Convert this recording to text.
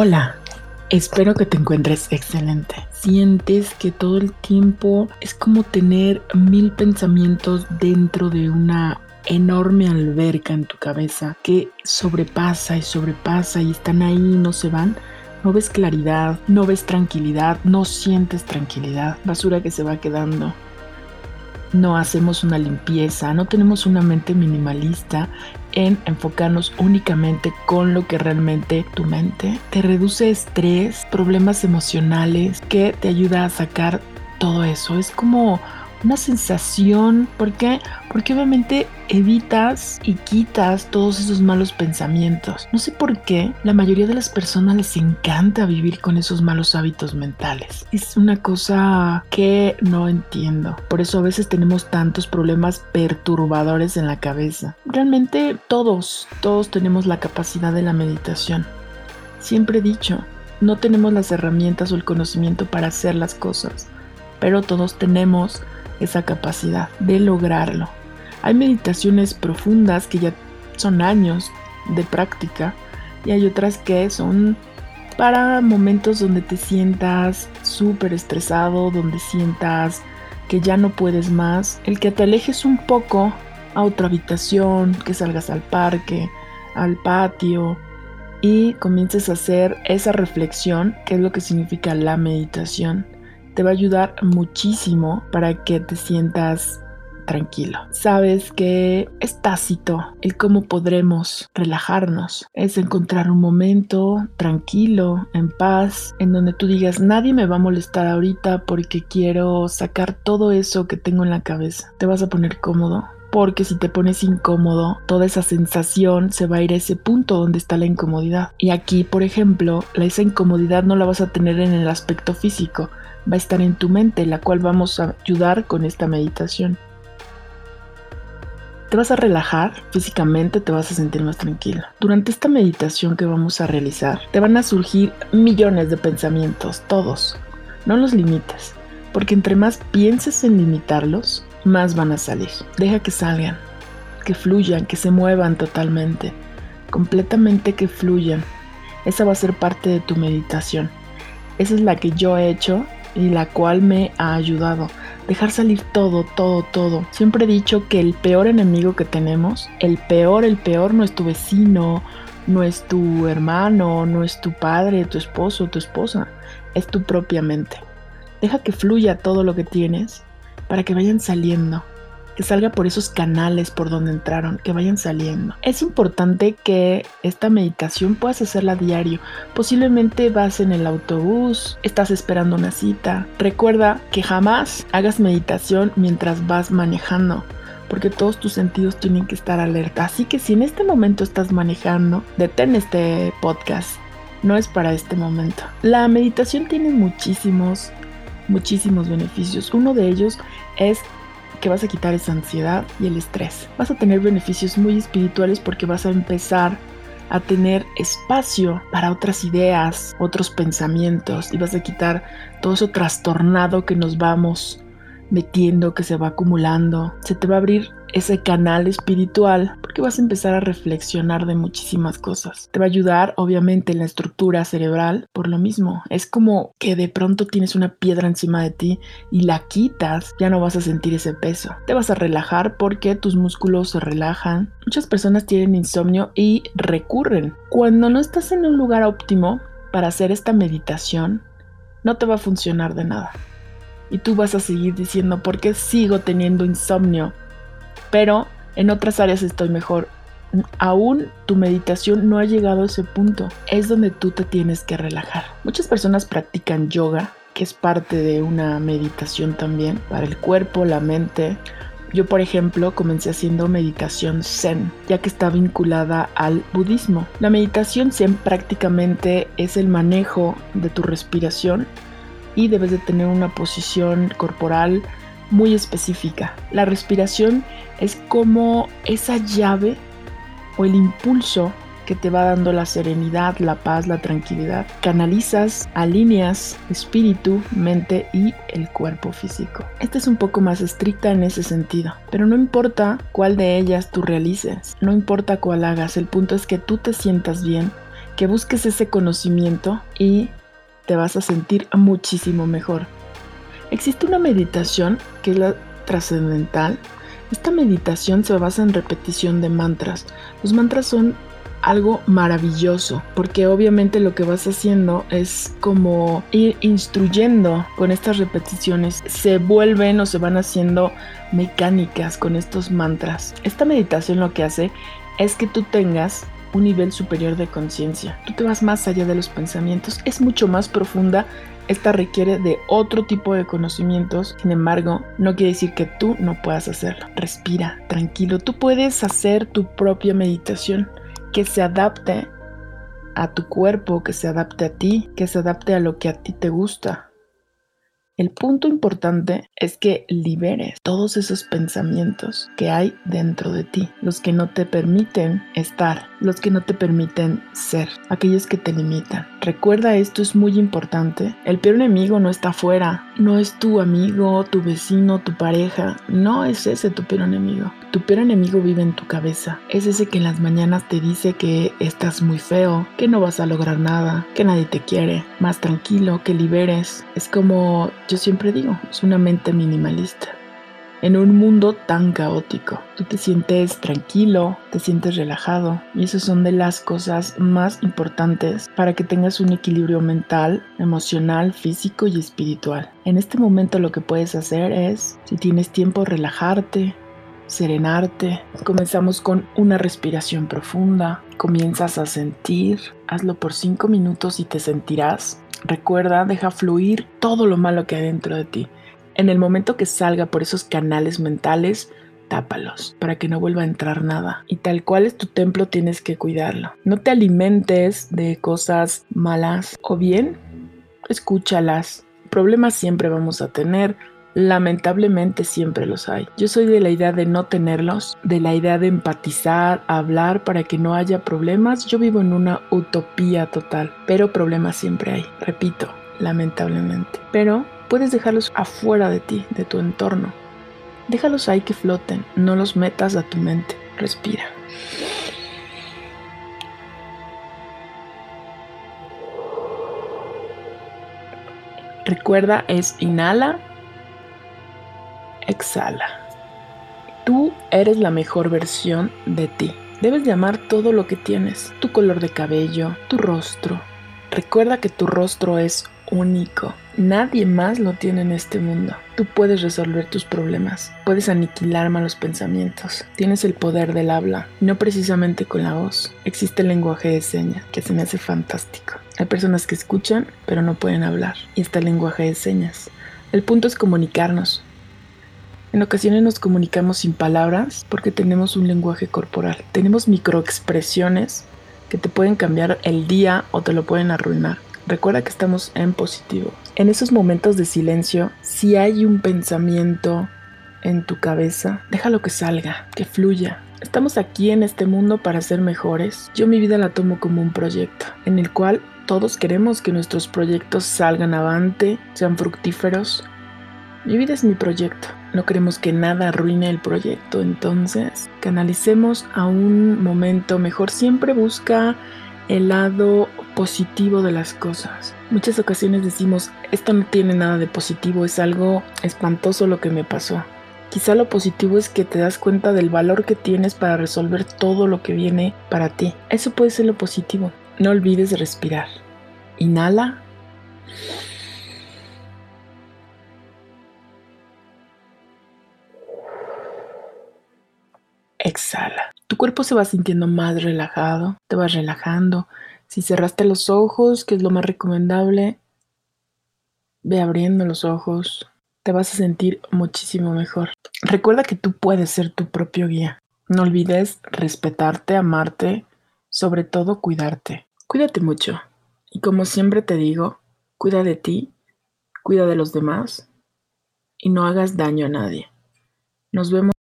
Hola, espero que te encuentres excelente. Sientes que todo el tiempo es como tener mil pensamientos dentro de una enorme alberca en tu cabeza que sobrepasa y sobrepasa y están ahí y no se van. No ves claridad, no ves tranquilidad, no sientes tranquilidad. Basura que se va quedando no hacemos una limpieza, no tenemos una mente minimalista en enfocarnos únicamente con lo que realmente tu mente te reduce estrés, problemas emocionales, que te ayuda a sacar todo eso. Es como una sensación. ¿Por qué? Porque obviamente evitas y quitas todos esos malos pensamientos. No sé por qué la mayoría de las personas les encanta vivir con esos malos hábitos mentales. Es una cosa que no entiendo. Por eso a veces tenemos tantos problemas perturbadores en la cabeza. Realmente todos, todos tenemos la capacidad de la meditación. Siempre he dicho, no tenemos las herramientas o el conocimiento para hacer las cosas, pero todos tenemos esa capacidad de lograrlo. Hay meditaciones profundas que ya son años de práctica y hay otras que son para momentos donde te sientas súper estresado, donde sientas que ya no puedes más, el que te alejes un poco a otra habitación, que salgas al parque, al patio y comiences a hacer esa reflexión, que es lo que significa la meditación te va a ayudar muchísimo para que te sientas tranquilo. Sabes que es tácito el cómo podremos relajarnos. Es encontrar un momento tranquilo, en paz, en donde tú digas, nadie me va a molestar ahorita porque quiero sacar todo eso que tengo en la cabeza. Te vas a poner cómodo. Porque si te pones incómodo, toda esa sensación se va a ir a ese punto donde está la incomodidad. Y aquí, por ejemplo, esa incomodidad no la vas a tener en el aspecto físico, va a estar en tu mente, la cual vamos a ayudar con esta meditación. Te vas a relajar físicamente, te vas a sentir más tranquilo. Durante esta meditación que vamos a realizar, te van a surgir millones de pensamientos, todos. No los limites, porque entre más pienses en limitarlos, más van a salir. Deja que salgan, que fluyan, que se muevan totalmente, completamente que fluyan. Esa va a ser parte de tu meditación. Esa es la que yo he hecho y la cual me ha ayudado. Dejar salir todo, todo, todo. Siempre he dicho que el peor enemigo que tenemos, el peor, el peor no es tu vecino, no es tu hermano, no es tu padre, tu esposo, tu esposa, es tu propia mente. Deja que fluya todo lo que tienes para que vayan saliendo que salga por esos canales por donde entraron, que vayan saliendo. Es importante que esta meditación puedas hacerla diario. Posiblemente vas en el autobús, estás esperando una cita. Recuerda que jamás hagas meditación mientras vas manejando porque todos tus sentidos tienen que estar alerta. Así que si en este momento estás manejando, detén este podcast. No es para este momento. La meditación tiene muchísimos, muchísimos beneficios. Uno de ellos es que vas a quitar esa ansiedad y el estrés. Vas a tener beneficios muy espirituales porque vas a empezar a tener espacio para otras ideas, otros pensamientos y vas a quitar todo eso trastornado que nos vamos metiendo, que se va acumulando. Se te va a abrir ese canal espiritual porque vas a empezar a reflexionar de muchísimas cosas. Te va a ayudar obviamente en la estructura cerebral por lo mismo. Es como que de pronto tienes una piedra encima de ti y la quitas, ya no vas a sentir ese peso. Te vas a relajar porque tus músculos se relajan. Muchas personas tienen insomnio y recurren. Cuando no estás en un lugar óptimo para hacer esta meditación, no te va a funcionar de nada. Y tú vas a seguir diciendo, ¿por qué sigo teniendo insomnio? Pero en otras áreas estoy mejor. Aún tu meditación no ha llegado a ese punto. Es donde tú te tienes que relajar. Muchas personas practican yoga, que es parte de una meditación también para el cuerpo, la mente. Yo, por ejemplo, comencé haciendo meditación zen, ya que está vinculada al budismo. La meditación zen prácticamente es el manejo de tu respiración y debes de tener una posición corporal muy específica. La respiración es como esa llave o el impulso que te va dando la serenidad, la paz, la tranquilidad. Canalizas, alineas espíritu, mente y el cuerpo físico. Esta es un poco más estricta en ese sentido, pero no importa cuál de ellas tú realices, no importa cuál hagas, el punto es que tú te sientas bien, que busques ese conocimiento y te vas a sentir muchísimo mejor. Existe una meditación que es la trascendental. Esta meditación se basa en repetición de mantras. Los mantras son algo maravilloso, porque obviamente lo que vas haciendo es como ir instruyendo con estas repeticiones, se vuelven o se van haciendo mecánicas con estos mantras. Esta meditación lo que hace es que tú tengas un nivel superior de conciencia. Tú te vas más allá de los pensamientos, es mucho más profunda. Esta requiere de otro tipo de conocimientos, sin embargo, no quiere decir que tú no puedas hacerlo. Respira, tranquilo, tú puedes hacer tu propia meditación que se adapte a tu cuerpo, que se adapte a ti, que se adapte a lo que a ti te gusta. El punto importante es que liberes todos esos pensamientos que hay dentro de ti, los que no te permiten estar, los que no te permiten ser, aquellos que te limitan. Recuerda esto es muy importante. El peor enemigo no está afuera, no es tu amigo, tu vecino, tu pareja, no es ese tu peor enemigo. Tu peor enemigo vive en tu cabeza. Es ese que en las mañanas te dice que estás muy feo, que no vas a lograr nada, que nadie te quiere. Más tranquilo, que liberes. Es como yo siempre digo, es una mente minimalista. En un mundo tan caótico, tú te sientes tranquilo, te sientes relajado y esas son de las cosas más importantes para que tengas un equilibrio mental, emocional, físico y espiritual. En este momento lo que puedes hacer es, si tienes tiempo, relajarte, serenarte. Comenzamos con una respiración profunda. Comienzas a sentir. Hazlo por 5 minutos y te sentirás. Recuerda, deja fluir todo lo malo que hay dentro de ti. En el momento que salga por esos canales mentales, tápalos para que no vuelva a entrar nada. Y tal cual es tu templo, tienes que cuidarlo. No te alimentes de cosas malas o bien, escúchalas. Problemas siempre vamos a tener, Lamentablemente siempre los hay. Yo soy de la idea de no tenerlos, de la idea de empatizar, hablar para que no haya problemas. Yo vivo en una utopía total, pero problemas siempre hay. Repito, lamentablemente. Pero puedes dejarlos afuera de ti, de tu entorno. Déjalos ahí que floten, no los metas a tu mente. Respira. Recuerda, es inhala exhala. Tú eres la mejor versión de ti. Debes de amar todo lo que tienes, tu color de cabello, tu rostro. Recuerda que tu rostro es único. Nadie más lo tiene en este mundo. Tú puedes resolver tus problemas, puedes aniquilar malos pensamientos. Tienes el poder del habla, no precisamente con la voz. Existe el lenguaje de señas, que se me hace fantástico. Hay personas que escuchan, pero no pueden hablar. Y está el lenguaje de señas. El punto es comunicarnos. En ocasiones nos comunicamos sin palabras porque tenemos un lenguaje corporal. Tenemos microexpresiones que te pueden cambiar el día o te lo pueden arruinar. Recuerda que estamos en positivo. En esos momentos de silencio, si hay un pensamiento en tu cabeza, déjalo que salga, que fluya. Estamos aquí en este mundo para ser mejores. Yo mi vida la tomo como un proyecto en el cual todos queremos que nuestros proyectos salgan avante, sean fructíferos. Mi vida es mi proyecto no queremos que nada arruine el proyecto, entonces canalicemos a un momento mejor. Siempre busca el lado positivo de las cosas. Muchas ocasiones decimos, esto no tiene nada de positivo, es algo espantoso lo que me pasó. Quizá lo positivo es que te das cuenta del valor que tienes para resolver todo lo que viene para ti. Eso puede ser lo positivo. No olvides respirar. Inhala. Exhala. Tu cuerpo se va sintiendo más relajado, te vas relajando. Si cerraste los ojos, que es lo más recomendable, ve abriendo los ojos. Te vas a sentir muchísimo mejor. Recuerda que tú puedes ser tu propio guía. No olvides respetarte, amarte, sobre todo cuidarte. Cuídate mucho. Y como siempre te digo, cuida de ti, cuida de los demás y no hagas daño a nadie. Nos vemos.